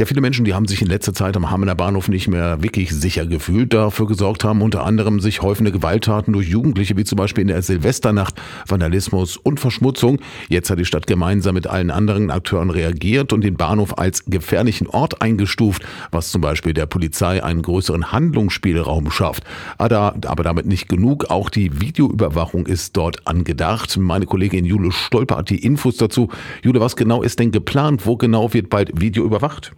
Ja, viele Menschen, die haben sich in letzter Zeit am Hamener Bahnhof nicht mehr wirklich sicher gefühlt. Dafür gesorgt haben unter anderem sich häufende Gewalttaten durch Jugendliche, wie zum Beispiel in der Silvesternacht, Vandalismus und Verschmutzung. Jetzt hat die Stadt gemeinsam mit allen anderen Akteuren reagiert und den Bahnhof als gefährlichen Ort eingestuft, was zum Beispiel der Polizei einen größeren Handlungsspielraum schafft. Aber damit nicht genug. Auch die Videoüberwachung ist dort angedacht. Meine Kollegin Jule Stolper hat die Infos dazu. Jule, was genau ist denn geplant? Wo genau wird bald Video überwacht?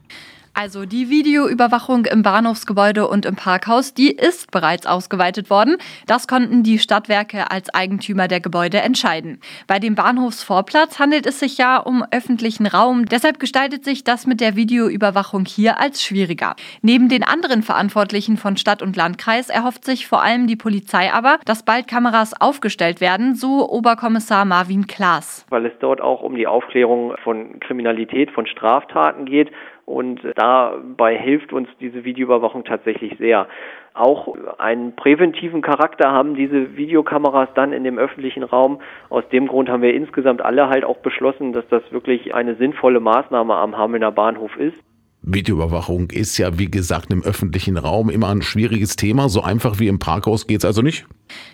Also die Videoüberwachung im Bahnhofsgebäude und im Parkhaus, die ist bereits ausgeweitet worden. Das konnten die Stadtwerke als Eigentümer der Gebäude entscheiden. Bei dem Bahnhofsvorplatz handelt es sich ja um öffentlichen Raum. Deshalb gestaltet sich das mit der Videoüberwachung hier als schwieriger. Neben den anderen Verantwortlichen von Stadt und Landkreis erhofft sich vor allem die Polizei aber, dass bald Kameras aufgestellt werden, so Oberkommissar Marvin Klaas. Weil es dort auch um die Aufklärung von Kriminalität, von Straftaten geht und dabei hilft uns diese Videoüberwachung tatsächlich sehr. Auch einen präventiven Charakter haben diese Videokameras dann in dem öffentlichen Raum. Aus dem Grund haben wir insgesamt alle halt auch beschlossen, dass das wirklich eine sinnvolle Maßnahme am Hamelner Bahnhof ist. Videoüberwachung ist ja, wie gesagt, im öffentlichen Raum immer ein schwieriges Thema. So einfach wie im Parkhaus geht es also nicht?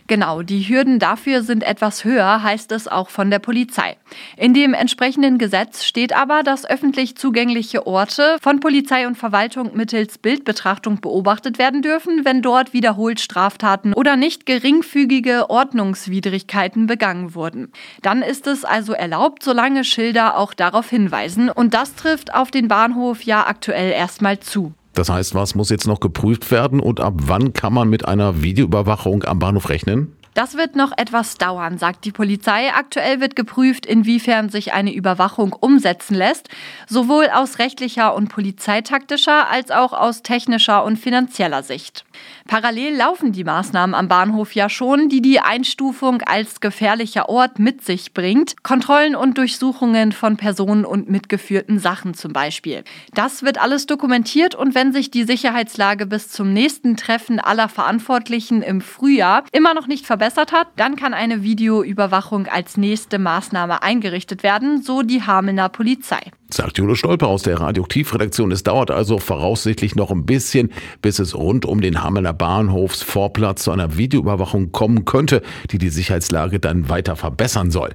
Genau, die Hürden dafür sind etwas höher, heißt es auch von der Polizei. In dem entsprechenden Gesetz steht aber, dass öffentlich zugängliche Orte von Polizei und Verwaltung mittels Bildbetrachtung beobachtet werden dürfen, wenn dort wiederholt Straftaten oder nicht geringfügige Ordnungswidrigkeiten begangen wurden. Dann ist es also erlaubt, solange Schilder auch darauf hinweisen. Und das trifft auf den Bahnhof ja aktuell erstmal zu. Das heißt, was muss jetzt noch geprüft werden und ab wann kann man mit einer Videoüberwachung am Bahnhof rechnen? Das wird noch etwas dauern, sagt die Polizei. Aktuell wird geprüft, inwiefern sich eine Überwachung umsetzen lässt, sowohl aus rechtlicher und polizeitaktischer als auch aus technischer und finanzieller Sicht. Parallel laufen die Maßnahmen am Bahnhof ja schon, die die Einstufung als gefährlicher Ort mit sich bringt. Kontrollen und Durchsuchungen von Personen und mitgeführten Sachen zum Beispiel. Das wird alles dokumentiert und wenn sich die Sicherheitslage bis zum nächsten Treffen aller Verantwortlichen im Frühjahr immer noch nicht verbessert, verbessert hat, dann kann eine Videoüberwachung als nächste Maßnahme eingerichtet werden, so die Hamelner Polizei. Sagt Jule Stolper aus der Radioaktivredaktion. Es dauert also voraussichtlich noch ein bisschen, bis es rund um den Hamelner Bahnhofsvorplatz zu einer Videoüberwachung kommen könnte, die die Sicherheitslage dann weiter verbessern soll.